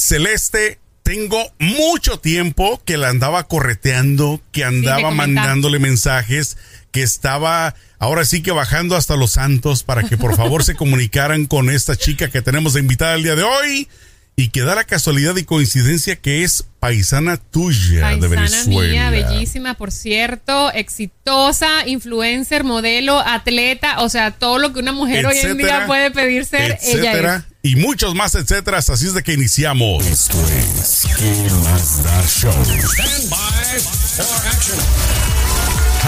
Celeste, tengo mucho tiempo que la andaba correteando, que andaba mandándole mensajes, que estaba ahora sí que bajando hasta los santos para que por favor se comunicaran con esta chica que tenemos de invitada el día de hoy y que da la casualidad y coincidencia que es paisana tuya de Venezuela. Mía, bellísima, por cierto, exitosa, influencer, modelo, atleta, o sea, todo lo que una mujer hoy en día puede pedir ser, ella es. Y muchos más, etcétera. Así es de que iniciamos. Esto es ¿Qué más da show? Stand by for action.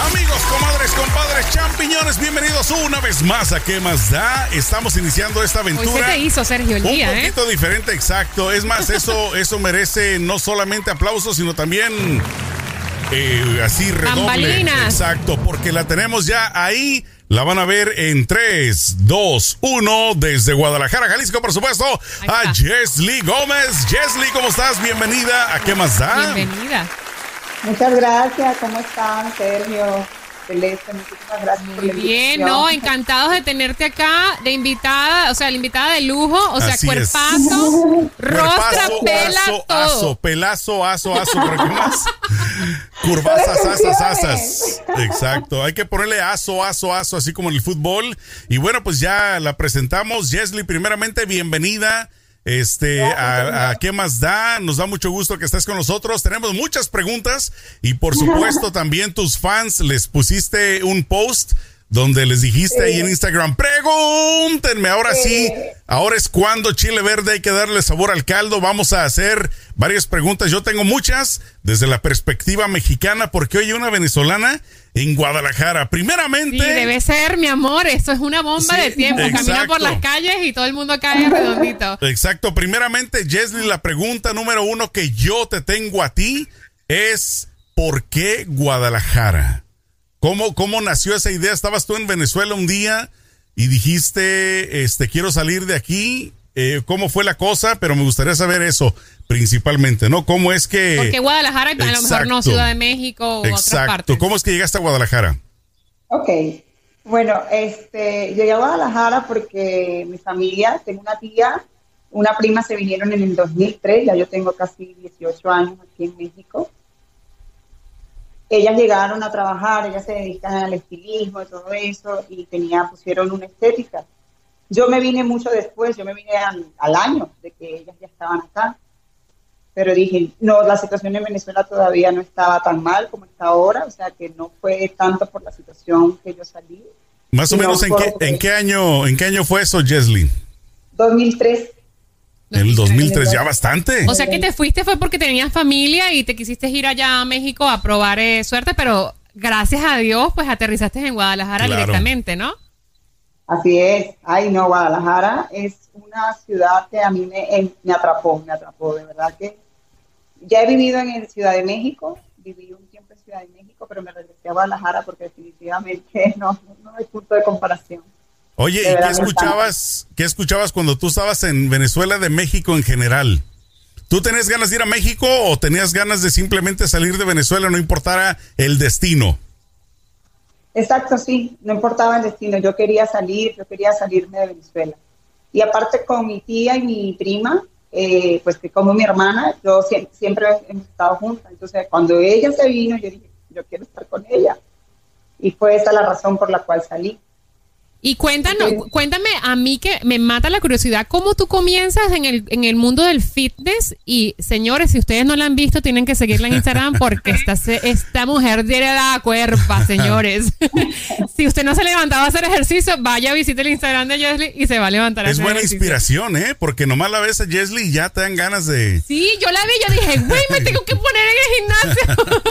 Amigos, comadres, compadres, champiñones, bienvenidos una vez más a ¿Qué más da? Estamos iniciando esta aventura. Hoy se te hizo, Sergio, el día, Un ¿eh? poquito diferente, exacto. Es más, eso, eso merece no solamente aplausos, sino también eh, así redoble. Exacto, porque la tenemos ya ahí. La van a ver en 3, 2, 1, desde Guadalajara, Jalisco, por supuesto, a Jesly Gómez. Jesly, ¿cómo estás? Bienvenida a ¿Qué más da? Bienvenida. Muchas gracias, ¿cómo están, Sergio? Celeste, muchísimas gracias Muy por bien, no, encantados de tenerte acá de invitada, o sea, la invitada de lujo, o sea, cuerpazo, rostra, pela, aso, todo. Aso, pelazo, aso, aso, pero ¿qué más? Curvasas, asas, asas. Exacto, hay que ponerle aso, aso, aso, así como en el fútbol. Y bueno, pues ya la presentamos. Jesly, primeramente, bienvenida. Este, a, qué más da? Nos da mucho gusto que estés con nosotros. Tenemos muchas preguntas y por supuesto también tus fans les pusiste un post donde les dijiste ahí en Instagram, pregúntenme, ahora sí, ahora es cuando Chile Verde hay que darle sabor al caldo. Vamos a hacer varias preguntas. Yo tengo muchas desde la perspectiva mexicana porque hoy una venezolana en Guadalajara. Primeramente. Sí, debe ser, mi amor. Esto es una bomba de tiempo. Camina por las calles y todo el mundo cae redondito. Exacto. Primeramente, Jesly, la pregunta número uno que yo te tengo a ti es: ¿por qué Guadalajara? ¿Cómo, cómo nació esa idea? ¿Estabas tú en Venezuela un día y dijiste, este, quiero salir de aquí? Eh, ¿Cómo fue la cosa? Pero me gustaría saber eso principalmente, ¿no? ¿Cómo es que... Porque Guadalajara y a lo mejor no Ciudad de México o Exacto. ¿Cómo es que llegaste a Guadalajara? Ok. Bueno, este, llegué a Guadalajara porque mi familia, tengo una tía, una prima se vinieron en el 2003, ya yo tengo casi 18 años aquí en México. Ellas llegaron a trabajar, ellas se dedican al estilismo y todo eso, y tenía, pusieron una estética. Yo me vine mucho después, yo me vine al año de que ellas ya estaban acá pero dije, no, la situación en Venezuela todavía no estaba tan mal como está ahora, o sea que no fue tanto por la situación que yo salí. Más o menos, ¿en qué, ¿en qué, año en qué año fue eso, Jesly? 2003. En el 2003, ya bastante. O sea que te fuiste fue porque tenías familia y te quisiste ir allá a México a probar eh, suerte, pero gracias a Dios, pues aterrizaste en Guadalajara directamente, ¿no? Así es. Ay, no, Guadalajara es una ciudad que a mí me, me atrapó, me atrapó, de verdad que ya he vivido en Ciudad de México, viví un tiempo en Ciudad de México, pero me regresé a Guadalajara porque definitivamente no, no hay punto de comparación. Oye, ¿y qué escuchabas, qué escuchabas cuando tú estabas en Venezuela de México en general? ¿Tú tenías ganas de ir a México o tenías ganas de simplemente salir de Venezuela, no importara el destino? Exacto, sí, no importaba el destino, yo quería salir, yo quería salirme de Venezuela. Y aparte con mi tía y mi prima, eh, pues que como mi hermana, yo siempre, hemos estado juntas. Entonces, cuando ella se vino, yo dije, yo quiero estar con ella. Y fue esa la razón por la cual salí. Y cuéntanos, cuéntame a mí que me mata la curiosidad, ¿cómo tú comienzas en el, en el mundo del fitness? Y señores, si ustedes no la han visto, tienen que seguirla en Instagram porque esta, esta mujer tiene la cuerpa, señores. si usted no se levantaba a hacer ejercicio, vaya, visite el Instagram de Jesly y se va a levantar a Es buena inspiración, ¿eh? Porque nomás la ves a Jesly y ya te dan ganas de... Sí, yo la vi, yo dije, güey, me tengo que poner en el gimnasio.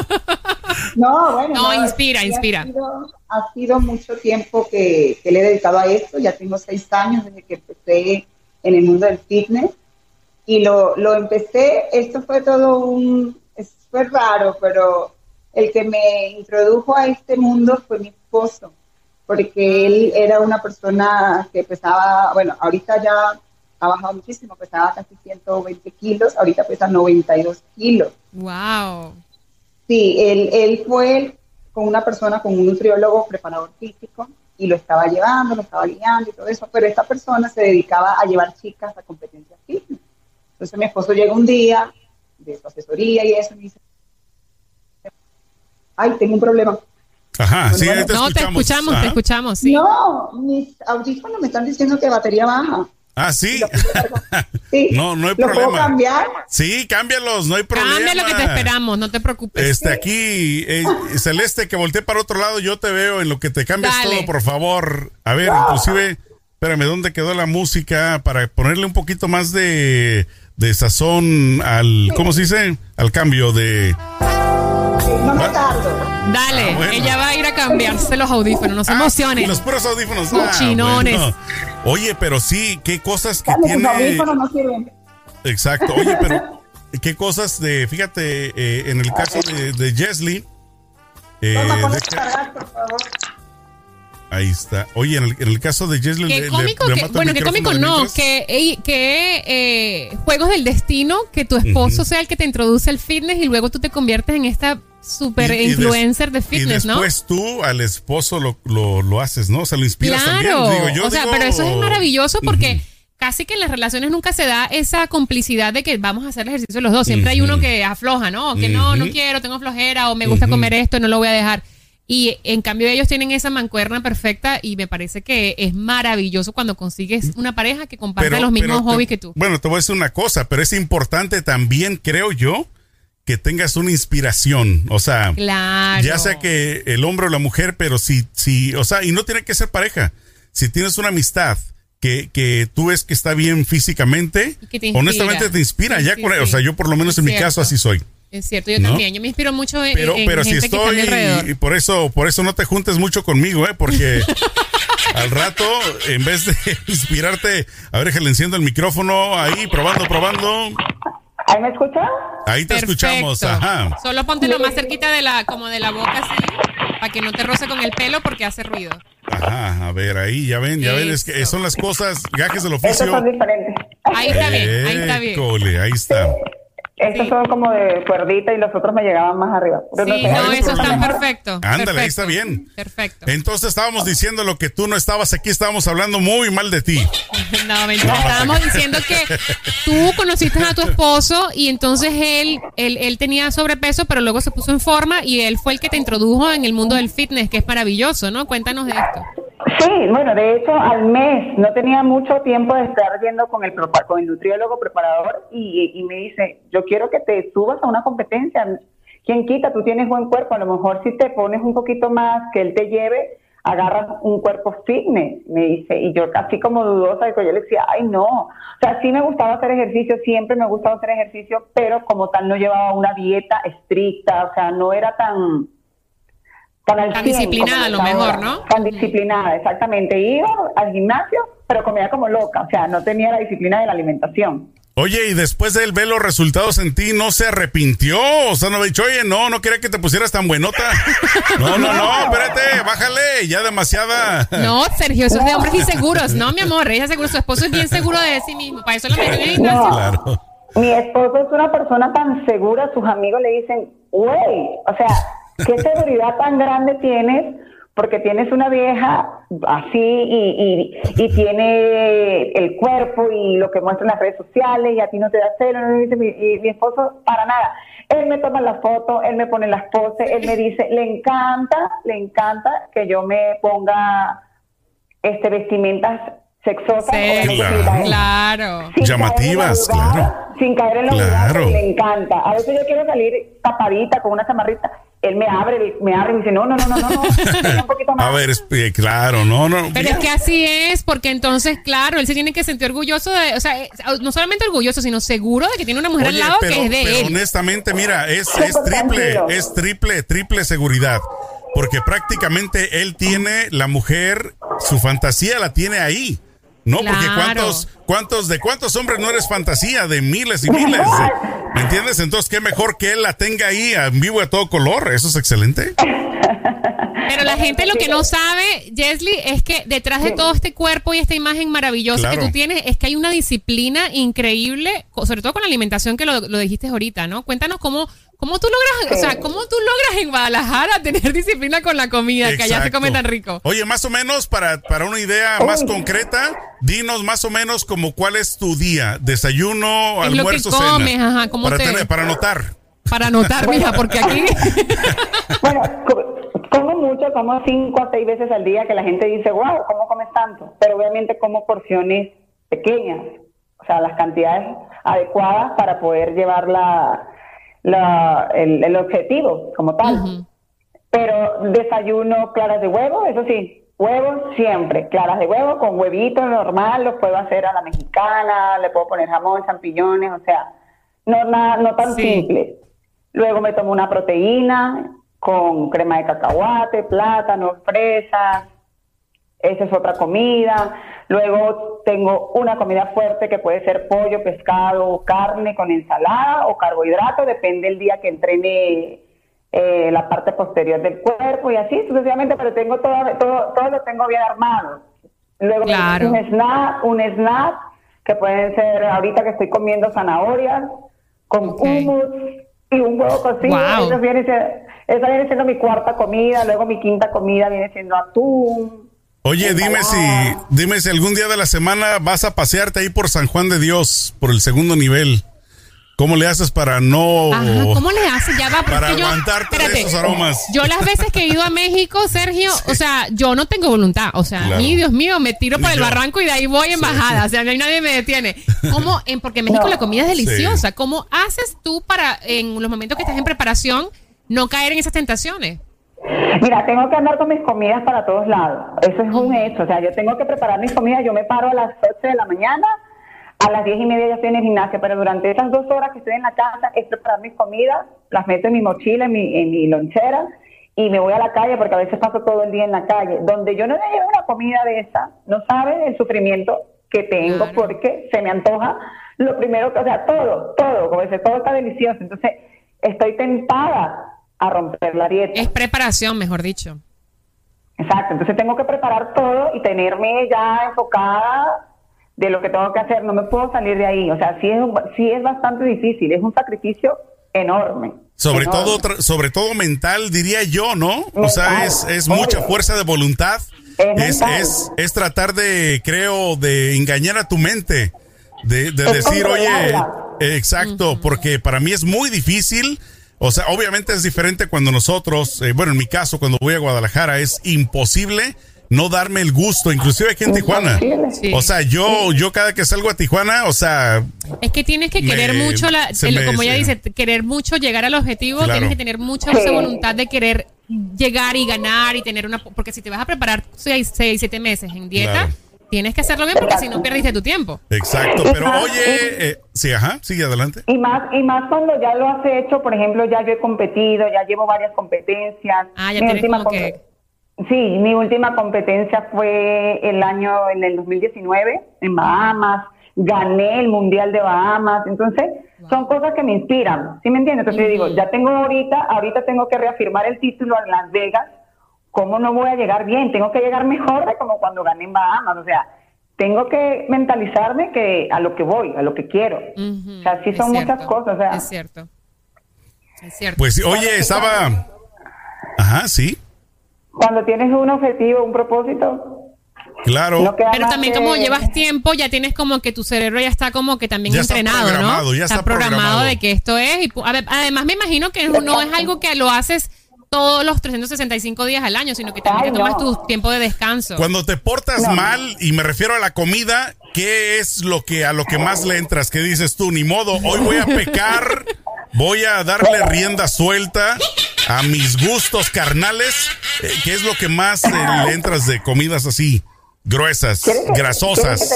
no, bueno. No, inspira, inspira ha sido mucho tiempo que, le he dedicado a esto, ya tengo seis años desde que empecé en el mundo del fitness y lo, lo empecé, esto fue todo un, fue raro, pero el que me introdujo a este mundo fue mi esposo, porque él era una persona que pesaba, bueno, ahorita ya ha bajado muchísimo, pesaba casi 120 kilos, ahorita pesa 92 kilos. ¡Wow! Sí, él, él fue el con una persona, con un nutriólogo preparador físico, y lo estaba llevando, lo estaba guiando y todo eso, pero esta persona se dedicaba a llevar chicas a competencias fitness. Entonces mi esposo llega un día de su asesoría y eso, y dice, ay, tengo un problema. Ajá, sí, te no, te escuchamos, te escuchamos, sí. No, mis audífonos me están diciendo que batería baja. Ah, sí. sí. No, no hay ¿Lo problema. puedo cambiar? Sí, cámbialos, no hay problema. Cambia lo que te esperamos, no te preocupes. Este, aquí, eh, Celeste, que volteé para otro lado, yo te veo en lo que te cambias Dale. todo, por favor. A ver, inclusive, espérame, ¿dónde quedó la música? Para ponerle un poquito más de, de sazón al, ¿cómo se dice? Al cambio de... No me tardo. Dale, Ah, bueno. ella va a ir a cambiarse los audífonos, no se Ah, emocionen. Los puros audífonos. Ah, Cochinones. bueno. Oye, pero sí, qué cosas que tiene... audífonos no sirven. Exacto. Oye, pero qué cosas de, fíjate, eh, en el caso de, de Jesly. eh, de- cargar, por favor. ahí está. Oye, en el, en el caso de Jesly. Qué le- cómico le- le que, bueno, qué cómico no, que, ey, que eh, juegos del destino, que tu esposo sea el que te introduce al fitness y luego tú te conviertes en esta super Y- y des- influencer de fitness, y ¿no? después tú al esposo lo, lo, lo haces, ¿no? O sea, lo inspiras Claro, también. Digo, yo o sea, digo- pero eso es maravilloso porque casi que en las relaciones nunca se da esa complicidad de que vamos a hacer el ejercicio los dos. Siempre hay uno que afloja, ¿no? Que no, no quiero, tengo flojera o me gusta comer esto, no lo voy a dejar. Y en cambio ellos tienen esa mancuerna perfecta y me parece que es maravilloso cuando consigues una pareja que comparte los mismos te- hobbies que tú. Bueno, te voy a decir una cosa, pero es importante también, creo yo, que tengas una inspiración. O sea, Claro. ya sea que el hombre o la mujer, pero si, si, o sea, y no tiene que ser pareja. Si tienes una amistad que, que tú ves que está bien físicamente, Y te honestamente te inspira. Sí, ya sí, con, O sí. sea, yo por lo menos Es en mi caso así soy. Es cierto, yo ¿No? también. Yo me inspiro mucho en, Pero, en pero si gente que está a mi estoy, alrededor. y por eso, por eso no te juntes mucho conmigo, ¿eh? Porque al rato, en vez de inspirarte, a ver, que le enciendo el micrófono ahí, probando, probando. ¿Ahí me escuchan? Ahí te Perfecto. escuchamos, ajá. Solo póntelo más cerquita de la, como de la boca así, para que no te roce con el pelo porque hace ruido. Ajá, a ver, ahí, ya ven, ya ven, es que son las cosas, gajes del oficio. son diferentes. Ahí está bien, ahí está bien. École, ahí está. Estos Sí. son como de cuerdita y los otros me llegaban más arriba. Pero Sí, sé, no, eso está perfecto. Ándale, ahí perfecto, está bien. Perfecto. Entonces estábamos diciendo lo que tú no estabas aquí, estábamos hablando muy mal de ti. No, mentira. Estábamos diciendo que tú conociste a tu esposo y entonces él, él, él tenía sobrepeso, pero luego se puso en forma y él fue el que te introdujo en el mundo del fitness, que es maravilloso, ¿no? Cuéntanos de esto. Sí, bueno, de hecho al mes no tenía mucho tiempo de estar yendo con el, con el nutriólogo preparador y, y me dice, yo quiero que te subas a una competencia. ¿Quién quita? Tú tienes buen cuerpo, a lo mejor si te pones un poquito más, que él te lleve, agarras un cuerpo fitness, me dice. Y yo casi como dudosa, yo le decía, ay no. O sea, sí me gustaba hacer ejercicio, siempre me ha gustado hacer ejercicio, pero como tal no llevaba una dieta estricta, o sea, no era tan tan, al Tan 100 disciplinada, a lo mejor. ¿no? Tan disciplinada, exactamente. Iba al gimnasio, pero comía como loca, o sea, no tenía la disciplina de la alimentación. Oye, y después de él ver los resultados en ti, ¿no se arrepintió? O sea, no me ha dicho, oye, no, no quería que te pusieras tan buenota. No, no, no, espérate, bájale, ya demasiada. No, Sergio, eso es de hombres inseguros. No, mi amor, ella es seguro, su esposo es bien seguro de sí mismo. Para eso lo metió en. No. Claro. Mi esposo es una persona tan segura, sus amigos le dicen, güey, o sea, ¿qué seguridad tan grande tienes? Porque tienes una vieja así y, y, y tiene el cuerpo y lo que muestra en las redes sociales y a ti no te da celo. ¿no? Y, dice mi, y mi esposo, para nada. Él me toma las fotos, él me pone las poses, él me dice, le encanta, le encanta que yo me ponga este vestimentas sexosas. Sí, Claro. Claro. sin Llamativas, claro. Sin caer en la Claro. le encanta. A veces yo quiero salir tapadita con una chamarrita. Él me abre, me abre y me dice, no, no, no, no, no, un poquito más. A ver, eh, claro, no, no. Pero es que así es, porque entonces, claro, él se tiene que sentir orgulloso de, o sea, no solamente orgulloso, sino seguro de que tiene una mujer Oye, al lado pero, que es de pero él. honestamente, mira, es, es triple, es triple, triple seguridad. Porque prácticamente él tiene, la mujer, su fantasía la tiene ahí. No, porque cuántos, cuántos, de cuántos hombres no eres fantasía, de miles y miles. ¿Me entiendes? Entonces, qué mejor que él la tenga ahí en vivo a todo color. Eso es excelente. Pero la gente lo que no sabe, Jesly, es que detrás de todo este cuerpo y esta imagen maravillosa Claro. que tú tienes, es que hay una disciplina increíble, sobre todo con la alimentación que lo, lo dijiste ahorita, ¿no? Cuéntanos cómo, ¿Cómo tú logras, o sea, cómo tú logras en Guadalajara tener disciplina con la comida, que allá se come tan rico? Oye, más o menos para, para una idea más concreta, dinos más o menos como cuál es tu día, desayuno, almuerzo, lo que comes, Ajá, ¿cómo para, te... para anotar. Para anotar, mija, porque aquí... bueno, como mucho, como cinco a seis veces al día que la gente dice, wow, ¿cómo comes tanto? Pero obviamente como porciones pequeñas, o sea, las cantidades adecuadas para poder llevar la la, el, objetivo como tal. Pero desayuno claras de huevo, eso sí, huevos siempre, claras de huevo con huevitos normal, los puedo hacer a la mexicana, le puedo poner jamón, champiñones, o sea, no, nada, no tan simple. Luego me tomo una proteína con crema de cacahuate, plátano, fresas, esa es otra comida. Luego tengo una comida fuerte que puede ser pollo, pescado, carne con ensalada o carbohidrato, depende del día que entrene eh, la parte posterior del cuerpo y así sucesivamente, pero tengo todo, todo, todo lo tengo bien armado. Luego un snack, un snack que pueden ser ahorita que estoy comiendo zanahorias con hummus y un huevo cocido. Esa, viene, esa viene siendo mi cuarta comida, luego mi quinta comida viene siendo atún Oye, dime si, dime si algún día de la semana vas a pasearte ahí por San Juan de Dios, por el segundo nivel. ¿Cómo le haces para no... Ajá, ¿cómo le haces? Ya va, para aguantar todos esos aromas. Yo las veces que he ido a México, Sergio, o sea, yo no tengo voluntad. O sea, a mí, Dios mío, me tiro por el barranco y de ahí voy en bajada. O sea, no hay nadie me detiene. ¿Cómo? En, porque en México la comida es deliciosa. ¿Cómo haces tú para, en los momentos que estás en preparación, no caer en esas tentaciones? Mira, tengo que andar con mis comidas para todos lados. Eso es un hecho. O sea, yo tengo que preparar mis comidas. Yo me paro a las 8 de la mañana, a las 10 y media ya estoy en el gimnasio, pero durante esas dos horas que estoy en la casa es preparar mis comidas, las meto en mi mochila, en mi, en mi lonchera y me voy a la calle porque a veces paso todo el día en la calle. Donde yo no me llevo una comida de esa, no saben el sufrimiento que tengo porque se me antoja lo primero que, o sea, todo, todo, como dice, todo está delicioso. Entonces, estoy tentada a romper la dieta. Es preparación, mejor dicho. Exacto, entonces tengo que preparar todo y tenerme ya enfocada de lo que tengo que hacer, no me puedo salir de ahí, o sea, sí es, sí es bastante difícil, es un sacrificio enorme. Sobre todo sobre todo mental, diría yo, ¿no? o sea, es, es mucha fuerza de voluntad. Es, es, es, tratar de, creo, de engañar a tu mente, de, de decir, oye, exacto, porque para mí es muy difícil o sea, obviamente es diferente cuando nosotros, eh, bueno, en mi caso, cuando voy a Guadalajara, es imposible no darme el gusto, inclusive aquí en Tijuana. O sea, yo, yo cada que salgo a Tijuana, o sea... Es que tienes que querer mucho, la, como ella dice, querer mucho llegar al objetivo, tienes que tener mucha esa voluntad de querer llegar y ganar y tener una... Porque si te vas a preparar seis, seis siete meses en dieta... Tienes que hacerlo bien porque si no perdiste tu tiempo. Exacto, pero oye, eh, sí, ajá, sigue adelante. Y más, y más cuando ya lo has hecho, por ejemplo, ya yo he competido, ya llevo varias competencias. Ah, ya tienes como que... Sí, mi última competencia fue el año, en el 2019, en Bahamas. Gané el Mundial de Bahamas. Entonces, son cosas que me inspiran. ¿Sí me entiendes? Entonces, yo digo, ya tengo ahorita, ahorita tengo que reafirmar el título en Las Vegas ¿cómo no voy a llegar bien? Tengo que llegar mejor de como cuando gané en Bahamas, o sea, tengo que mentalizarme que a lo que voy, a lo que quiero. O sea, sí son muchas cosas. O sea. Es cierto. Es cierto. Pues oye, estaba... Ajá, sí. Cuando tienes un objetivo, un propósito, Claro. Pero también como llevas tiempo, ya tienes como que tu cerebro ya está como que también entrenado, ¿no? Ya está, programado, de que esto es. Y, además me imagino que no es algo que lo haces todos los 365 días al año, sino que también tomas tu tiempo de descanso. Cuando te portas mal, y me refiero a la comida, ¿qué es lo que a lo que más le entras? ¿Qué dices tú? Ni modo, hoy voy a pecar, voy a darle rienda suelta a mis gustos carnales. Eh, ¿Qué es lo que más eh, le entras de comidas así? gruesas, grasosas.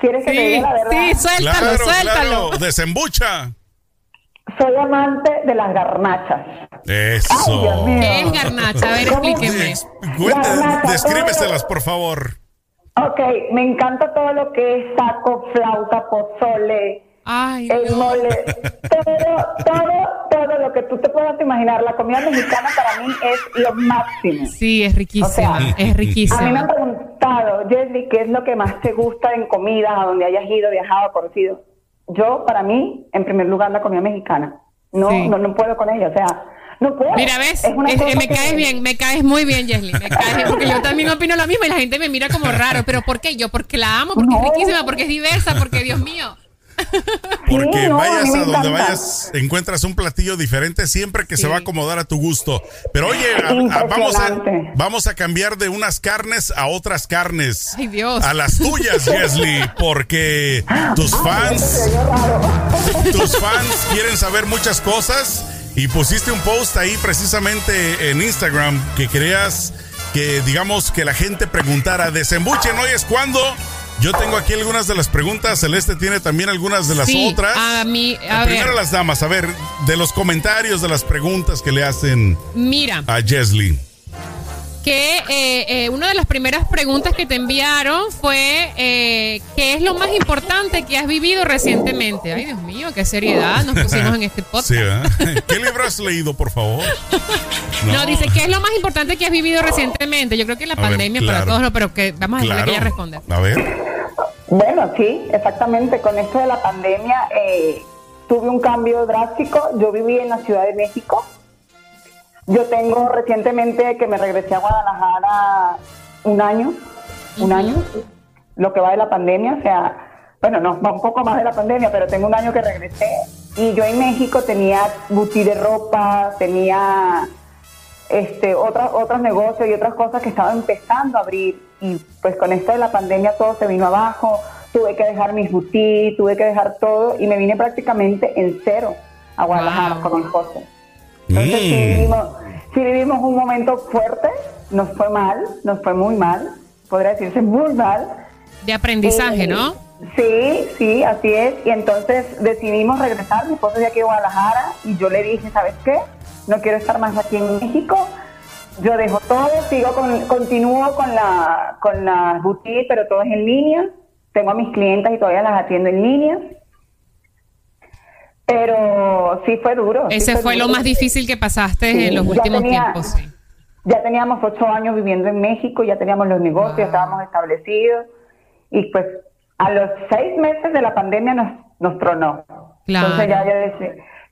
¿Quieres que, te, la verdad? Sí, suéltalo, suéltalo. Desembucha. Soy amante de las garnachas. Eso. ¿Qué es garnacha? A ver, explíqueme. descríbeselas, por favor. Ok, me encanta todo lo que es saco, flauta, pozole, Ay, el mole, todo, todo, todo lo que tú te puedas imaginar. La comida mexicana para mí es lo máximo. Sí, es riquísima, es riquísima. A mí me han preguntado, Jesly, ¿qué es lo que más te gusta en comida, a donde hayas ido, viajado, conocido? Yo, para mí, en primer lugar, la comida mexicana. No, no, no puedo con ella, o sea, no puedo. Mira, ves, me caes bien, me caes muy bien, Jesly, me caes bien, porque yo también opino lo mismo y la gente me mira como raro, pero ¿por qué? Yo porque la amo, porque es riquísima, porque es diversa, porque Dios mío. Porque vayas a, donde vayas, encuentras un platillo diferente siempre que se va a acomodar a tu gusto. Pero oye, vamos, a, vamos a cambiar de unas carnes a otras carnes. Ay, Dios. A las tuyas, Leslie, porque tus fans, tus fans quieren saber muchas cosas y pusiste un post ahí precisamente en Instagram que creas que digamos que la gente preguntara, desembuchen hoy es cuando yo tengo aquí algunas de las preguntas. Celeste tiene también algunas de las otras. A mí, a Primero las damas, a ver, de los comentarios de las preguntas que le hacen Mira. a Jesly que eh, eh, una de las primeras preguntas que te enviaron fue eh, ¿qué es lo más importante que has vivido recientemente? Ay, Dios mío, qué seriedad nos pusimos en este podcast. Sí, ¿Qué libro has leído, por favor? No. dice, ¿qué es lo más importante que has vivido recientemente? Yo creo que la pandemia para todos, pero que vamos a dejarle que ella responda. A ver. Bueno, sí, exactamente. Con esto de la pandemia tuve un cambio drástico. Yo viví en la Ciudad de México yo tengo recientemente que me regresé a Guadalajara un año, un año, lo que va de la pandemia, o sea, bueno, no, va un poco más de la pandemia, pero tengo un año que regresé. Y yo en México tenía boutique de ropa, tenía este, otros, otros negocios y otras cosas que estaban empezando a abrir. Y pues con esto de la pandemia todo se vino abajo, tuve que dejar mis boutiques, tuve que dejar todo y me vine prácticamente en cero a Guadalajara con mi esposo. Entonces sí, vivimos, vivimos un momento fuerte, nos fue mal, nos fue muy mal, podría decirse muy mal. De aprendizaje, ¿no? Sí, sí, así es. Y entonces decidimos regresar, mi esposo de aquí a Guadalajara, y yo le dije, ¿sabes qué? No quiero estar más aquí en México. Yo dejo todo, sigo con, continúo con la con las boutiques, pero todo es en línea. Tengo a mis clientes y todavía las atiendo en línea. Pero sí fue duro. Ese fue, lo más difícil que pasaste en los últimos tiempos. Ya teníamos ocho años viviendo en México, ya teníamos los negocios, estábamos establecidos y pues a los seis meses de la pandemia nos, nos tronó. Entonces ya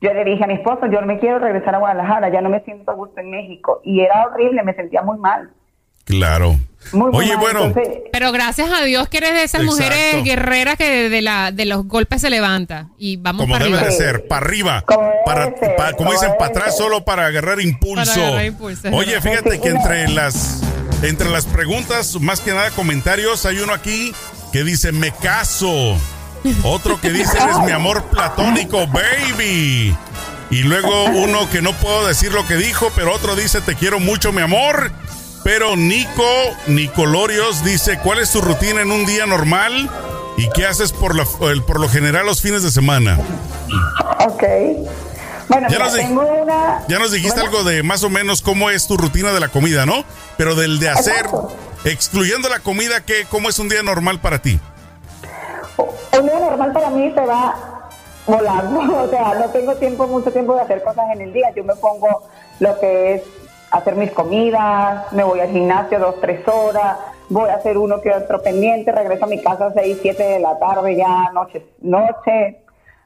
yo, le dije a mi esposo, yo me quiero regresar a Guadalajara, ya no me siento a gusto en México. Y era horrible, me sentía muy mal. Claro. Oye, bueno. pero gracias a Dios que eres de esas mujeres guerreras que de, la, de los golpes se levanta. Y vamos como para debe de ser, para arriba. para, como dicen, para atrás solo para agarrar impulso. Oye, fíjate que entre las, entre las preguntas, más que nada comentarios, hay uno aquí que dice, me caso. Otro que dice, eres mi amor platónico, baby. Y luego uno que no puedo decir lo que dijo, pero otro dice, te quiero mucho, mi amor. Pero Nico Nicolorios dice, ¿cuál es tu rutina en un día normal? ¿Y qué haces por, por lo general los fines de semana? Ok. Bueno, ya, nos, tengo una... ya nos dijiste algo de más o menos cómo es tu rutina de la comida, ¿no? Pero del de hacer, excluyendo la comida, ¿qué, ¿cómo es un día normal para ti? Un día normal para mí se va volando, o sea, no tengo tiempo, mucho tiempo de hacer cosas en el día. Yo me pongo lo que es hacer mis comidas, me voy al gimnasio dos, tres horas, voy a hacer uno que otro pendiente, regreso a mi casa a seis, siete de la tarde, ya noche, noche,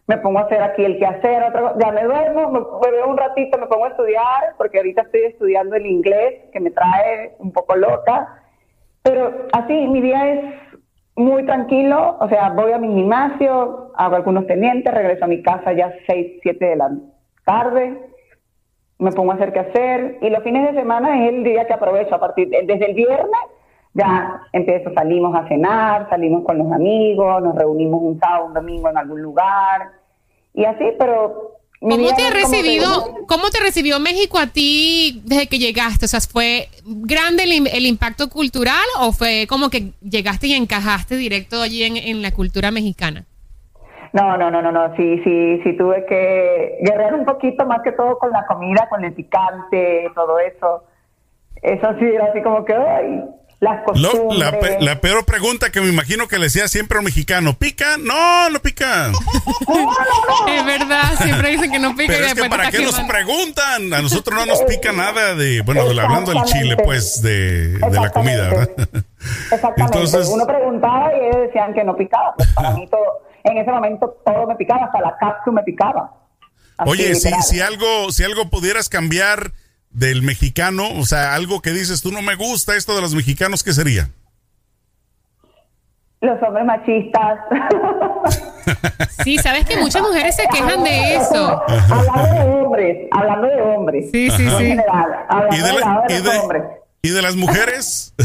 me pongo a hacer aquí el que hacer, otro, ya me duermo, me, veo un ratito, me pongo a estudiar, porque ahorita estoy estudiando el inglés, que me trae un poco loca, pero así, mi día es muy tranquilo, o sea, voy a mi gimnasio, hago algunos pendientes, regreso a mi casa ya seis, siete de la tarde, me pongo a hacer qué hacer y los fines de semana es el día que aprovecho a partir desde el viernes ya empiezo salimos a cenar salimos con los amigos nos reunimos un sábado un domingo en algún lugar y así pero ¿Cómo te ha recibido, cómo te recibió México a ti desde que llegaste? O sea, ¿fue grande el, impacto cultural o fue como que llegaste y encajaste directo allí en, en la cultura mexicana? No, no, no, no, no, sí, sí, sí tuve que guerrear un poquito más que todo con la comida, con el picante, todo eso. Eso sí, era así como que, ay, las costumbres. la, la, peor pregunta que me imagino que le decía siempre a un mexicano, ¿pica? No, no pica. es verdad, siempre dicen que no pica. Pero es que ¿para qué nos preguntan? A nosotros no nos pica nada de, bueno, hablando del chile, pues, de, de la comida, ¿verdad? Exactamente. Entonces, Uno preguntaba y ellos decían que no picaba. Pues para mí todo en ese momento todo me picaba, hasta la cápsula me picaba. Oye, si, si algo, si algo pudieras cambiar del mexicano, o sea, algo que dices, tú no me gusta esto de los mexicanos, ¿qué sería? Los hombres machistas. Sí, sabes que muchas mujeres se quejan de eso. Hablando de hombres, hablando de hombres. Sí, sí, sí. General, ¿Y de, la, y, de, ¿Y de las mujeres?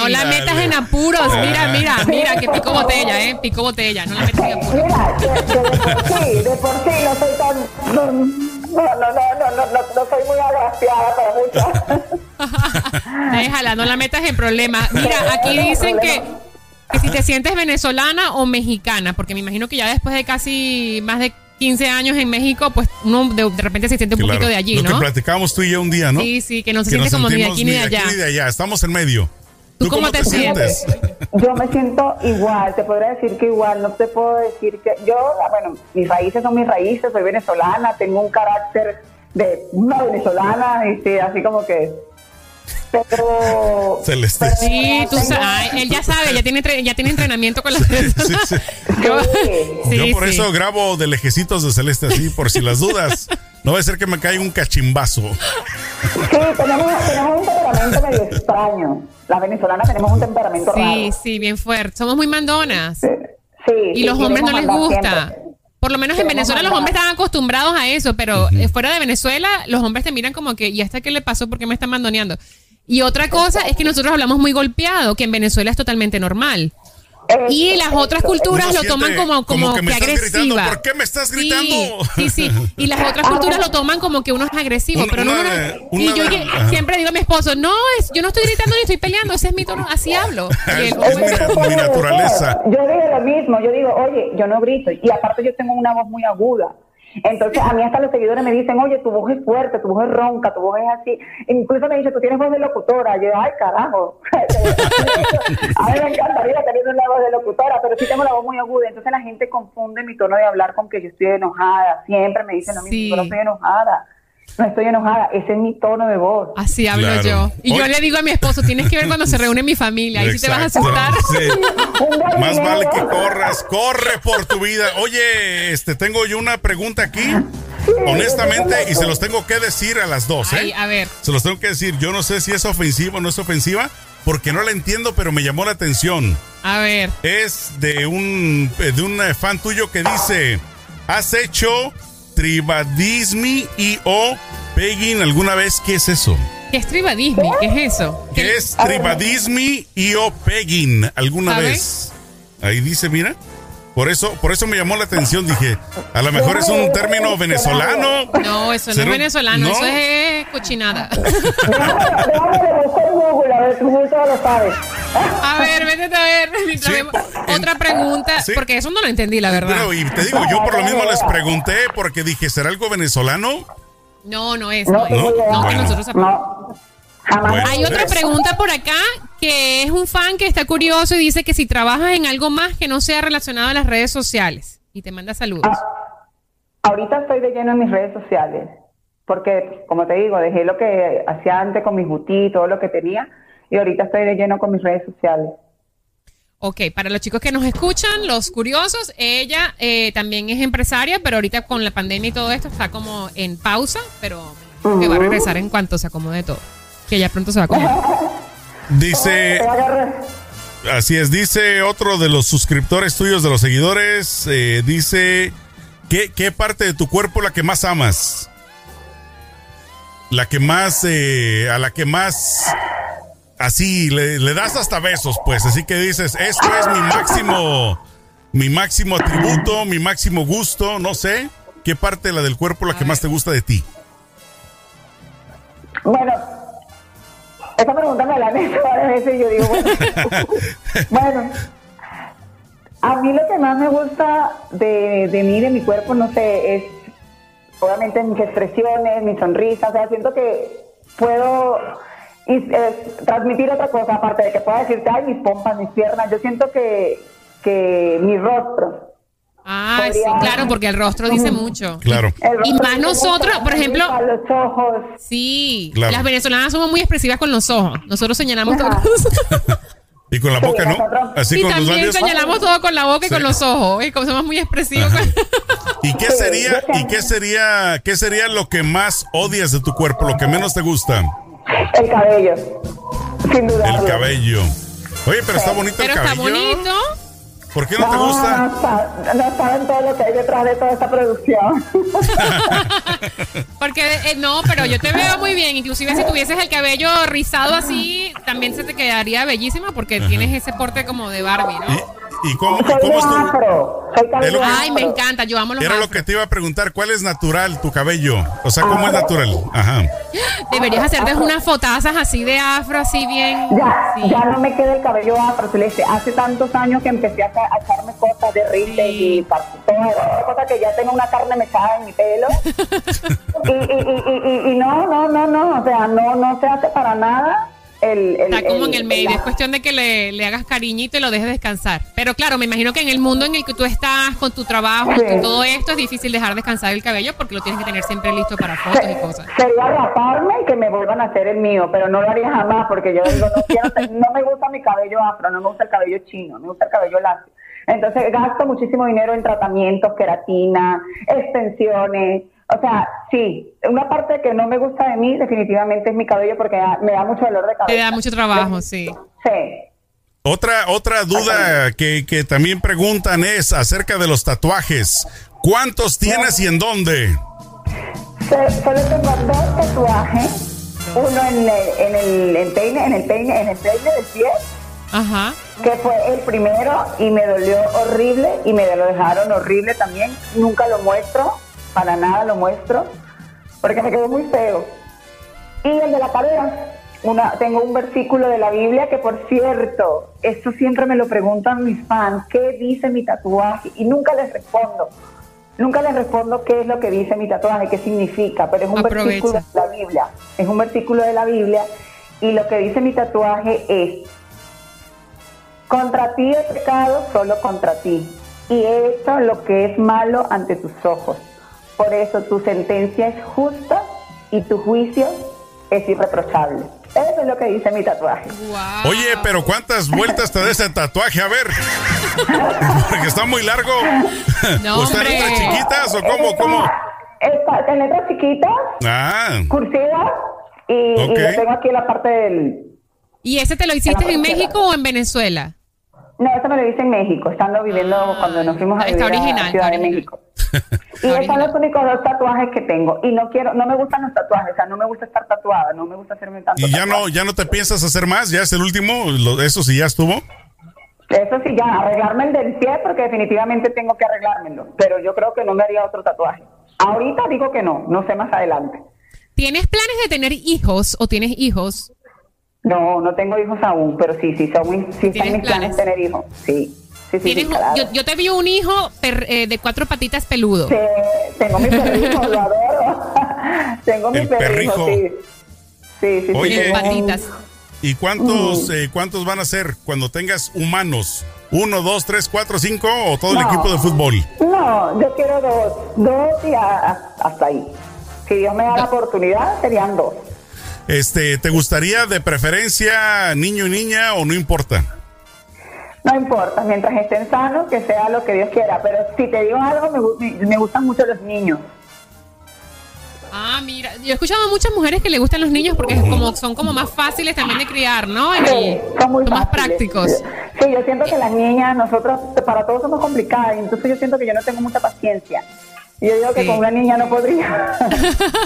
no la metas en apuros. Mira, mira, mira, que pico botella, ¿eh? Pico botella. No la metas en apuros. Mira, de, por sí, de por sí no soy tan. No, no, no, no, no, no, soy muy agraciada para muchas. Déjala, no la metas en problemas. Mira, aquí dicen que que si te sientes venezolana o mexicana, porque me imagino que ya después de casi más de 15 años en México, pues uno de, repente se siente un poquito de allí, ¿no? Lo que platicábamos tú y yo un día, ¿no? Sí, sí, que no se siente como ni de aquí ni de allá. Ni de allá. Estamos en medio. ¿Tú, cómo, te, sientes? Yo me siento igual, te podría decir que igual, no te puedo decir que yo, bueno, mis raíces son mis raíces, soy venezolana, tengo un carácter de una venezolana, este, así como que pero Celeste. sí, tú sabes, él ya sabe, ya tiene ya tiene entrenamiento con las sí, sí. Yo, yo por eso grabo de lejecitos de Celeste así, por si las dudas. No va a ser que me caiga un cachimbazo. Sí, tenemos, tenemos un temperamento medio extraño. Las venezolanas tenemos un temperamento sí, raro. Sí, sí, bien fuerte. Somos muy mandonas. Sí. y los hombres no les gusta. Por lo menos en Venezuela los hombres están acostumbrados a eso, pero fuera de Venezuela los hombres te miran como que, ¿y hasta qué le pasó? ¿Por qué me están mandoneando? Y otra cosa es que nosotros hablamos muy golpeado, que en Venezuela es totalmente normal. Y las otras culturas lo toman como, como, que, agresiva. ¿Por qué me estás gritando? Sí, sí, Y las otras culturas lo toman como que uno es agresivo. pero no, y yo siempre digo a mi esposo, no, es, yo no estoy gritando ni estoy peleando, ese es mi tono, así hablo. es, mi, naturaleza. Yo digo lo mismo, yo digo, oye, yo no grito. Y aparte yo tengo una voz muy aguda. Entonces, a mí hasta los seguidores me dicen, oye, tu voz es fuerte, tu voz es ronca, tu voz es así. Incluso me dicen, tú tienes voz de locutora. Yo, ay, carajo. a mí me encantaría tener una voz de locutora, pero sí tengo la voz muy aguda. Entonces, la gente confunde mi tono de hablar con que yo estoy enojada. Siempre me dicen lo mismo, yo no estoy enojada. No estoy enojada, ese es mi tono de voz. Así hablo yo. Y yo le digo a mi esposo, tienes que ver cuando se reúne mi familia, ahí sí te vas a asustar. Más vale que corras, corre por tu vida. Oye, este tengo yo una pregunta aquí. Honestamente, y se los tengo que decir a las dos, ¿eh? a ver. Se los tengo que decir. Yo no sé si es ofensiva o no es ofensiva, porque no la entiendo, pero me llamó la atención. A ver. Es de un, de un fan tuyo que dice: Has hecho tribadismi y o pegging alguna vez. ¿Qué es eso? ¿Qué es tribadismi? ¿Qué es eso? ¿Qué es tribadismi y o pegging alguna vez? Ahí dice, mira. Por eso, por eso me llamó la atención. Dije, a lo mejor es un término venezolano. No, eso no es venezolano, eso es cochinada. A ver, vete a ver. Otra pregunta, porque eso no lo entendí, la verdad. Pero, y te digo, yo por lo mismo les pregunté, porque dije, ¿será algo venezolano? No, no es. No, no, no, que nosotros hay otra pregunta por acá que es un fan que está curioso y dice que si trabajas en algo más que no sea relacionado a las redes sociales y te manda saludos. Ah, ahorita estoy de lleno en mis redes sociales porque, como te digo, dejé lo que hacía antes con mis butí, todo lo que tenía y ahorita estoy de lleno con mis redes sociales. Ok, para los chicos que nos escuchan, los curiosos, ella eh, también es empresaria, pero ahorita con la pandemia y todo esto está como en pausa, pero que va a regresar en cuanto se acomode todo que ya pronto se va a comer. Dice. Así es, dice otro de los suscriptores tuyos, de los seguidores, eh, dice, ¿qué, ¿qué, parte de tu cuerpo la que más amas? La que más, eh, a la que más, así, le, le, das hasta besos, pues, así que dices, esto es mi máximo, mi máximo atributo, mi máximo gusto, no sé, ¿qué parte de la del cuerpo la que más te gusta de ti? Bueno, esa pregunta me la han hecho varias veces y yo digo, bueno, a mí lo que más me gusta de, de mí, de mi cuerpo, no sé, es obviamente mis expresiones, mi sonrisa, o sea, siento que puedo transmitir otra cosa, aparte de que pueda decirte, ay, mis pompas, mis piernas, yo siento que, que mi rostro, Ah, sí, claro, porque el rostro dice mucho. Claro. Y más nosotros, por ejemplo. Los ojos. Sí. Las venezolanas somos muy expresivas con los ojos. Nosotros señalamos todo. Y con la boca, ¿no? Así con también los labios. señalamos todo con la boca y con los ojos. Y como somos muy expresivos. ¿Y qué sería, y qué sería, qué sería lo que más odias de tu cuerpo, lo que menos te gusta? El cabello. Sin duda. El cabello. Oye, pero está bonito el cabello. Pero está bonito. ¿Por qué no, te gusta? No, saben todo lo que hay detrás de toda esta producción. Porque eh, no, pero yo te veo muy bien. Inclusive si tuvieses el cabello rizado así, también se te quedaría bellísima porque tienes ese porte como de Barbie, ¿no? ¿Y cómo, cómo es tu... Ay, me encanta, yo amo los Era lo que te iba a preguntar, ¿cuál es natural tu cabello? O sea, ¿cómo es natural? Ajá. Deberías hacerte unas fotazas así de afro, así bien... Ya, ya no me queda el cabello afro, Celeste. Hace tantos años que empecé a, echarme cosas de riste y toda cosa que ya tengo una carne mechada en mi pelo. y, y, y, y, no, no, no, no, o sea, no, no se hace para nada Está como en el medio, es cuestión de que le, le, hagas cariñito y lo dejes descansar. Pero claro, me imagino que en el mundo en el que tú estás, con tu trabajo, con todo esto, es difícil dejar descansar el cabello porque lo tienes que tener siempre listo para fotos y cosas. Sería raparme y que me vuelvan a hacer el mío, pero no lo haría jamás porque yo digo, no, quiero, no me gusta mi cabello afro, no me gusta el cabello chino, me gusta el cabello lacio. Entonces gasto muchísimo dinero en tratamientos, queratina, extensiones, o sea, sí, una parte que no me gusta de mí definitivamente es mi cabello porque me da mucho dolor de cabeza. Te da mucho trabajo, sí. Sí. Otra, otra duda que, que también preguntan es acerca de los tatuajes. ¿Cuántos tienes y en dónde? Solo tengo dos tatuajes. Uno en el, en el en peine, en el peine, en el peine del pie. Ajá. Que fue el primero y me dolió horrible y me lo dejaron horrible también. Nunca lo muestro para nada lo muestro, porque me quedó muy feo. Y el de la cadera, una, tengo un versículo de la Biblia que, por cierto, esto siempre me lo preguntan mis fans, ¿qué dice mi tatuaje? Y nunca les respondo. Nunca les respondo qué es lo que dice mi tatuaje, qué significa, pero es un versículo de la Biblia. Es un versículo de la Biblia y lo que dice mi tatuaje es, contra ti he pecado solo contra ti y he hecho lo que es malo ante tus ojos. Por eso tu sentencia es justa y tu juicio es irreprochable. Eso es lo que dice mi tatuaje. Oye, pero ¿cuántas vueltas te da ese tatuaje? A ver. Porque está muy largo. No, ¿Está en letras chiquitas o cómo? cómo? Está en letras chiquitas. Ah. Cursivas. Y, y, lo tengo aquí en la parte del. ¿Y ese te lo hiciste en México o en Venezuela? No, eso me lo hice en México, estando viviendo ah, cuando nos fuimos a vivir a Ciudad de México. y esos son los únicos dos tatuajes que tengo. Y no quiero, no me gustan los tatuajes, o sea, no me gusta estar tatuada, no me gusta hacerme tanto. ¿Y ya no, ya no te piensas hacer más? ¿Ya es el último? ¿Eso sí ya estuvo? Eso sí, ya, arreglarme el del pie, porque definitivamente tengo que arreglármelo. Pero yo creo que no me haría otro tatuaje. Ahorita digo que no, no sé más adelante. ¿Tienes planes de tener hijos o tienes hijos? No, no tengo hijos aún, pero sí, sí, son sí están mis planes tener hijos, sí. Sí, sí, yo, te vi un hijo eh, de cuatro patitas peludo. Sí, tengo mi perrijo, lo adoro. tengo mi perrijo, sí. Sí, sí, Oye, patitas. ¿Y cuántos, eh, cuántos van a ser cuando tengas humanos? ¿Uno, dos, tres, cuatro, cinco o todo el equipo de fútbol? No, yo quiero dos. Dos y hasta ahí. Si Dios me da la oportunidad, serían dos. Este, ¿te gustaría de preferencia niño y niña o no importa? No importa, mientras estén sanos, que sea lo que Dios quiera. Pero si te digo algo, me, me gustan mucho los niños. Ah, mira, yo he escuchado a muchas mujeres que le gustan los niños porque como, son como más fáciles también de criar, ¿no? sí, son, muy más prácticos. Sí, yo siento que las niñas, nosotros, para todos somos complicadas, y entonces yo siento que yo no tengo mucha paciencia. Yo digo que con una niña no podría.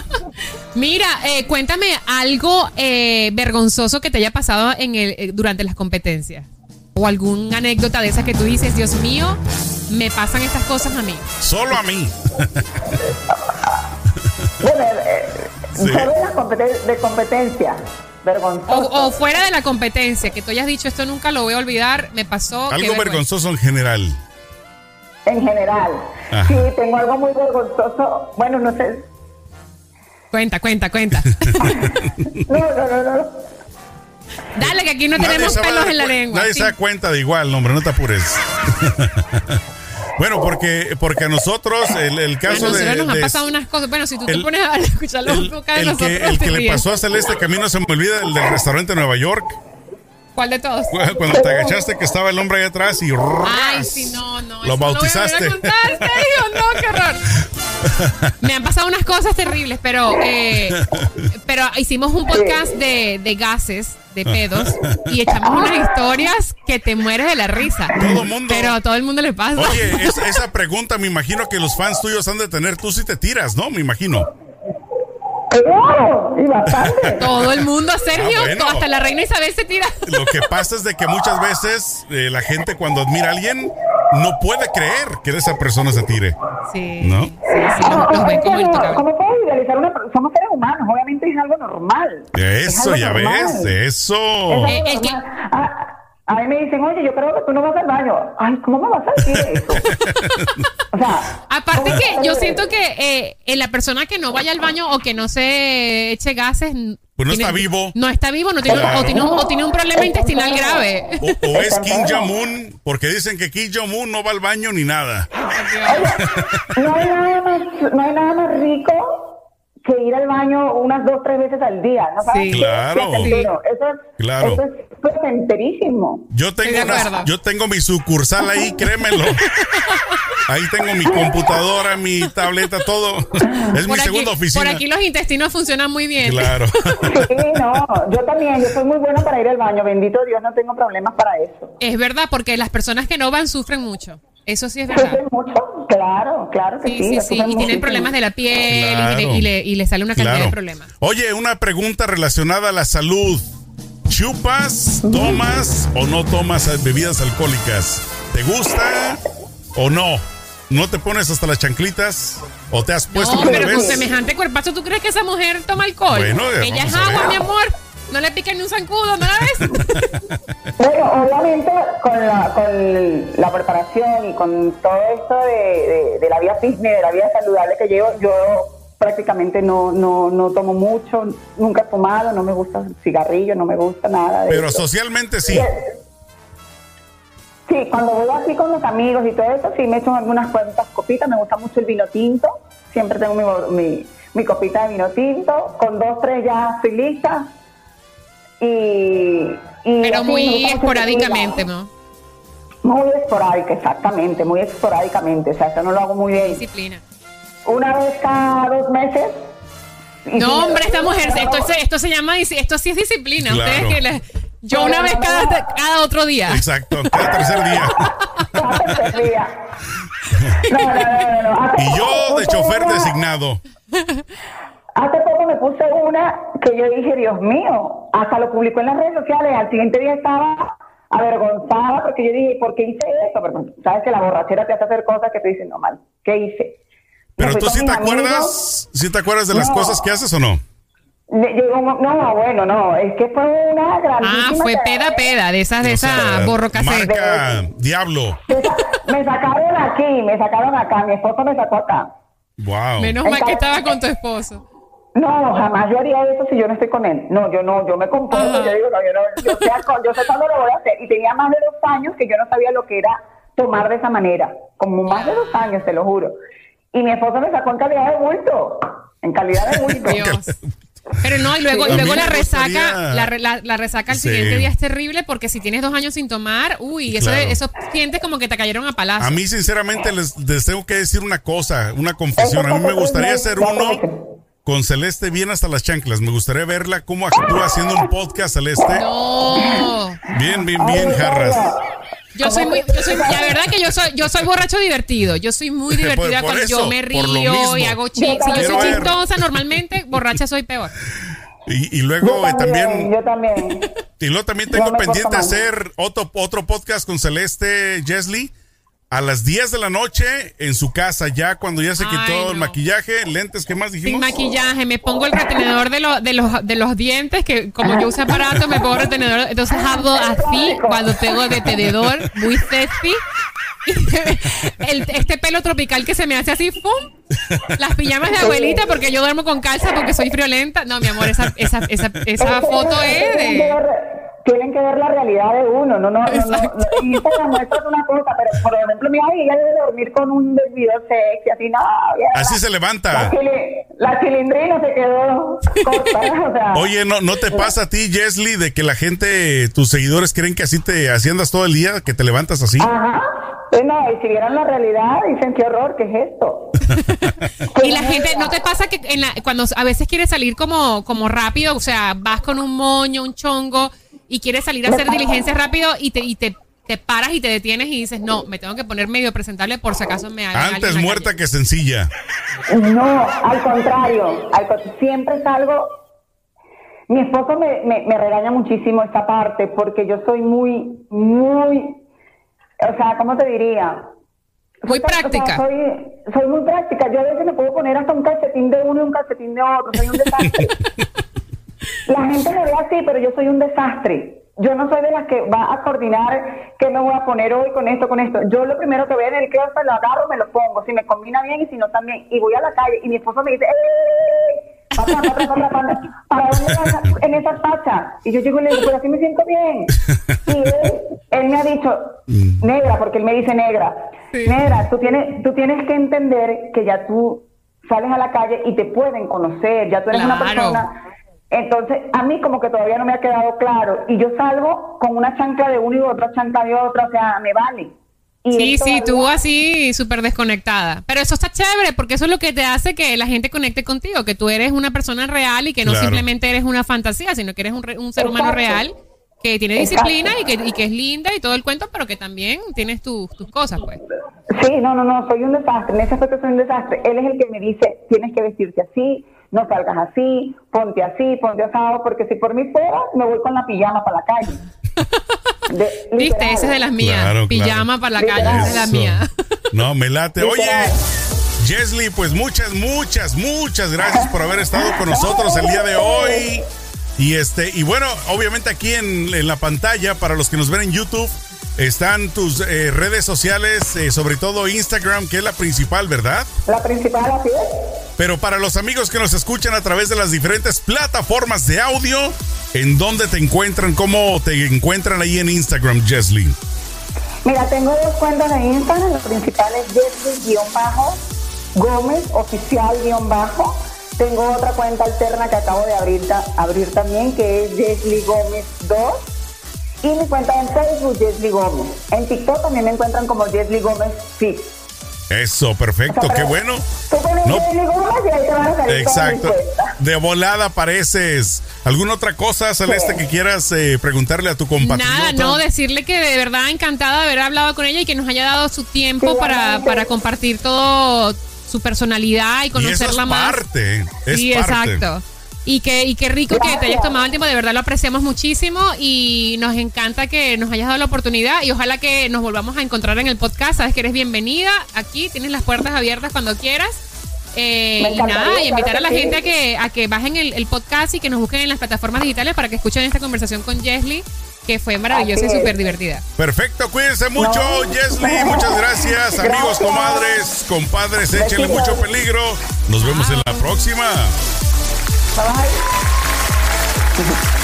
Mira, eh, cuéntame algo eh, vergonzoso que te haya pasado en el, eh, durante las competencias. O alguna anécdota de esas que tú dices, Dios mío, me pasan estas cosas a mí. Solo a mí. bueno, de, competencia. Vergonzoso. O, fuera de la competencia, que tú hayas dicho esto nunca lo voy a olvidar, me pasó. Algo vergonzoso en general en general. Sí, tengo algo muy vergonzoso. Bueno, no sé. Cuenta, cuenta, cuenta. no, no, no, no. Dale, que aquí no tenemos pelos en la lengua. Nadie se da cuenta de igual, hombre, no te apures. Bueno, porque, porque a nosotros el, el caso de. nos han pasado unas cosas. Bueno, si tú te pones a escucharlo el, el, que, el que le pasó a Celeste, que a mí no se me olvida, el del restaurante de Nueva York. ¿Cuál de todos? Cuando te agachaste que estaba el hombre ahí atrás y... Ay, sí, no, no. Lo bautizaste. No, no, qué horror. Me han pasado unas cosas terribles, pero, eh, pero hicimos un podcast de, de gases de pedos y echamos unas historias que te mueres de la risa. Todo mundo. Pero a todo el mundo le pasa. Oye, esa pregunta me imagino que los fans tuyos han de tener. Tú si te tiras, ¿no? Me imagino. Claro, y bastante. Todo el mundo, Sergio, Ah, hasta la reina Isabel se tira. Lo que pasa es de que muchas veces eh, la gente cuando admira a alguien no puede creer que esa persona se tire. Sí. ¿No? Sí, sí, los, los ven como. ¿Cómo puedes idealizar una persona? Somos seres humanos, obviamente es algo normal. Es Eso, algo ya normal. ves, eso. Es algo Eh, el que-. Ah, a mí me dicen, oye, yo creo que tú no vas al baño. Ay, ¿cómo me vas a decir eso? o sea, Aparte ¿cómo que yo siento que eh, en la persona que no vaya al baño o que no se eche gases... Pues no tiene- está vivo. No está vivo, no tiene, Claro. o, tiene un, o tiene un problema intestinal grave. O, o es Kim Jong-un, porque dicen que Kim Jong-un no va al baño ni nada. No hay, nada más, no hay nada más rico que ir al baño unas dos, tres veces al día. Sí. Claro. Eso es, Claro. eso es placenterísimo. Yo tengo, una- yo tengo mi sucursal ahí, créemelo. Ahí tengo mi computadora, mi tableta, todo. Es mi aquí, segunda oficina. por aquí los intestinos funcionan muy bien. Claro. Sí, no, yo también, yo soy muy buena para ir al baño, bendito Dios, no tengo problemas para eso. Es verdad, porque las personas que no van sufren mucho. Eso sí es verdad. ¿Sufren mucho? Claro, claro que sí. Sí, sí, Y tienen problemas de la piel Claro. y, le, y, le, y le sale una cantidad Claro. de problemas. Oye, una pregunta relacionada a la salud. ¿Chupas, tomas o no tomas bebidas alcohólicas? ¿Te gusta o no? ¿No te pones hasta las chanclitas? ¿O te has puesto No, alguna pero con vez? semejante cuerpazo, ¿tú crees que esa mujer toma alcohol? Bueno, Ella es agua, mi amor. No le pica ni un zancudo, ¿no la ves? Bueno, obviamente con la, con la preparación y con todo esto de, de- de la vida fitness, de la vida saludable que llevo, yo prácticamente no, no, no tomo mucho, nunca he fumado, no me gusta el cigarrillo, no me gusta nada de Pero eso. socialmente sí. Sí, cuando voy así con los amigos y todo eso, sí me echo algunas cuantas copitas, me gusta mucho el vino tinto, siempre tengo mi, mi, mi copita de vino tinto, con dos, tres ya estoy lista. Y, y Pero así, me muy esporádicamente. ¿no? Muy esporádica, exactamente, muy esporádicamente, o sea, eso no lo hago muy bien. Disciplina. Una vez cada dos meses. No, hombre, esta mujer, esto, se- esto se llama, esto sí es disciplina. Claro. Ustedes que le- yo una vez cada, cada otro día. Exacto, cada tercer día. Cada tercer día. No, no, no, no, no. Hace Y yo de chofer designado. Hace poco me puse una que yo dije, Dios mío, hasta lo publicó en las redes sociales. Al siguiente día estaba avergonzada porque yo dije, ¿por qué hice eso? Pero sabes que la borrachera te hace hacer cosas que te dicen, no mal, ¿qué hice? Pero tú sí te amigos. acuerdas, sí te acuerdas de las cosas que haces o no? Un- no, bueno, no, es que fue una grandísima... Ah, fue peda, peda, de esas, de O sea, esa borro cassette. Marca Diablo. Me sacaron aquí, me sacaron acá, mi esposo me sacó acá. Wow. Menos mal que estaba con tu esposo. No, jamás yo haría eso si yo no estoy con él. No, yo no, yo me comporto, yo digo, no, yo no, yo sé, con- yo sé cuándo lo voy a hacer. Y tenía más de dos años que yo no sabía lo que era tomar de esa manera. Como más de dos años, te lo juro. Y mi esposo me sacó en calidad de bulto. En calidad de bulto. Dios. Pero no, y luego, y luego la resaca, gustaría- la, re- la, la resaca al Sí. siguiente día es terrible porque si tienes dos años sin tomar, uy, eso, Claro. eso sientes como que te cayeron a palazos. A mí, sinceramente, les, les tengo que decir una cosa, una confesión. A mí me gustaría hacer uno con Celeste bien hasta las chanclas. Me gustaría verla cómo actúa haciendo un podcast, Celeste. No. Bien, bien, bien, jarras. Yo soy muy, yo soy, la verdad que yo soy, yo soy borracho divertido. Yo soy muy divertida por cuando eso, yo me río y hago chistes. Si yo soy ver. chistosa, normalmente borracha soy peor. Y, y Yo luego eh, también, yo también. y luego también tengo pendiente hacer otro, otro podcast con Celeste Jesly a las 10 de la noche en su casa, ya cuando ya se Ay, quitó el maquillaje, lentes, ¿qué más dijimos? Sin maquillaje, me pongo el retenedor de, los de, los, de los dientes, que como yo uso aparato, me pongo retenedor. Entonces hago así cuando pego de tenedor, muy sexy. El- este pelo tropical que se me hace así, ¡pum! Las pijamas de abuelita, porque yo duermo con calza porque soy friolenta. No, mi amor, esa, esa, esa, esa foto es de. Tienen que ver la realidad de uno, no, no, no, no, Exacto. no. Instagram muestra una cosa, pero por ejemplo, mi amiga debe dormir con un video sexy, así, no, ya, Así se levanta. La la cilindrina se quedó corta. Oye, ¿no, ¿no te pasa a ti, Jesly, de que la gente, tus seguidores creen que así te así andas todo el día, que te levantas así? Ajá. Pues no, y si vieran la realidad, dicen, qué horror, ¿qué es esto? y la gente, ¿no te pasa que en la, cuando a veces quieres salir como, como rápido, o sea, vas con un moño, un chongo, y quieres salir a hacer diligencias rápido y te, y te te paras y te detienes y dices, no, me tengo que poner medio presentable por si acaso me. Antes muerta que sencilla. No, al contrario, siempre es algo. Mi esposo me, me, regaña muchísimo esta parte porque yo soy muy, muy, o sea, ¿cómo te diría? Muy práctica. soy, soy muy práctica. Yo a veces me puedo poner hasta un calcetín de uno y un calcetín de otro. Soy un desastre. La gente me ve así, pero yo soy un desastre yo no soy de las que va a coordinar qué me voy a poner hoy con esto, con esto. Yo lo primero que veo en el closet lo agarro, me lo pongo, si me combina bien y si no también. Y voy a la calle y mi esposo me dice, ¡Eh! ¿Para dónde vas en esa facha? Y yo llego y le digo, pero así me siento bien. Y él, me ha dicho, mm. negra, porque él me dice negra, negra, tú tienes, tú tienes que entender que ya tú sales a la calle y te pueden conocer, ya tú eres una persona entonces, a mí como que todavía no me ha quedado claro. Y yo salgo con una chancla de uno y otra chancla de otra, o sea, me vale. sí, sí, tú así súper desconectada. Pero eso está chévere porque eso es lo que te hace que la gente conecte contigo, que tú eres una persona real y que no simplemente eres una fantasía, sino que eres un, ser humano real que tiene disciplina y que, y que, es linda y todo el cuento, pero que también tienes tus cosas, pues. Sí, no, no, no, soy un desastre. En ese aspecto soy un desastre. Él es el que me dice, tienes que vestirte así, no salgas así, ponte así, ponte asado, porque si por mí fuera, me voy con la pijama para la calle. Viste, esa es de las mías. pijama para la calle, esa es de las mías. No, me late. Oye, Jesly, pues muchas, muchas, muchas gracias por haber estado con nosotros el día de hoy. Y este, y bueno, obviamente aquí en, en la pantalla, para los que nos ven en YouTube, están tus eh, redes sociales, eh, sobre todo Instagram, que es la principal, ¿verdad? La principal, así es. Pero para los amigos que nos escuchan a través de las diferentes plataformas de audio, ¿en dónde te encuentran? ¿Cómo te encuentran ahí en Instagram, Jesly? Mira, tengo dos cuentas de Instagram. La principal es Jesly-Gómez, oficial-bajo. Tengo otra cuenta alterna que acabo de abrir, abrir también, que es Jesly Gómez 2 y mi cuenta en Facebook, Jesly Gómez. En TikTok también me encuentran como Jesly Gómez Fit. Eso, perfecto, qué bueno. no, y ahí te van a salir Exacto. De volada apareces. ¿Alguna otra cosa, Celeste, que quieras eh, preguntarle a tu compatriota? Nada, no, decirle que de verdad encantada de haber hablado con ella y que nos haya dado su tiempo para, para compartir todo su personalidad y conocerla y es más. Parte, es sí, exacto. Y qué, y qué rico que te hayas tomado el tiempo, de verdad lo apreciamos muchísimo y nos encanta que nos hayas dado la oportunidad y ojalá que nos volvamos a encontrar en el podcast. Sabes que eres bienvenida aquí, tienes las puertas abiertas cuando quieras. Eh, y nada, y invitar a la gente a que, a que bajen el, podcast y que nos busquen en las plataformas digitales para que escuchen esta conversación con Jesly, que fue maravillosa y súper divertida. Perfecto, cuídense mucho, Jesly, muchas gracias, amigos, comadres, compadres, échenle mucho peligro. Nos vemos en la próxima. 拜拜。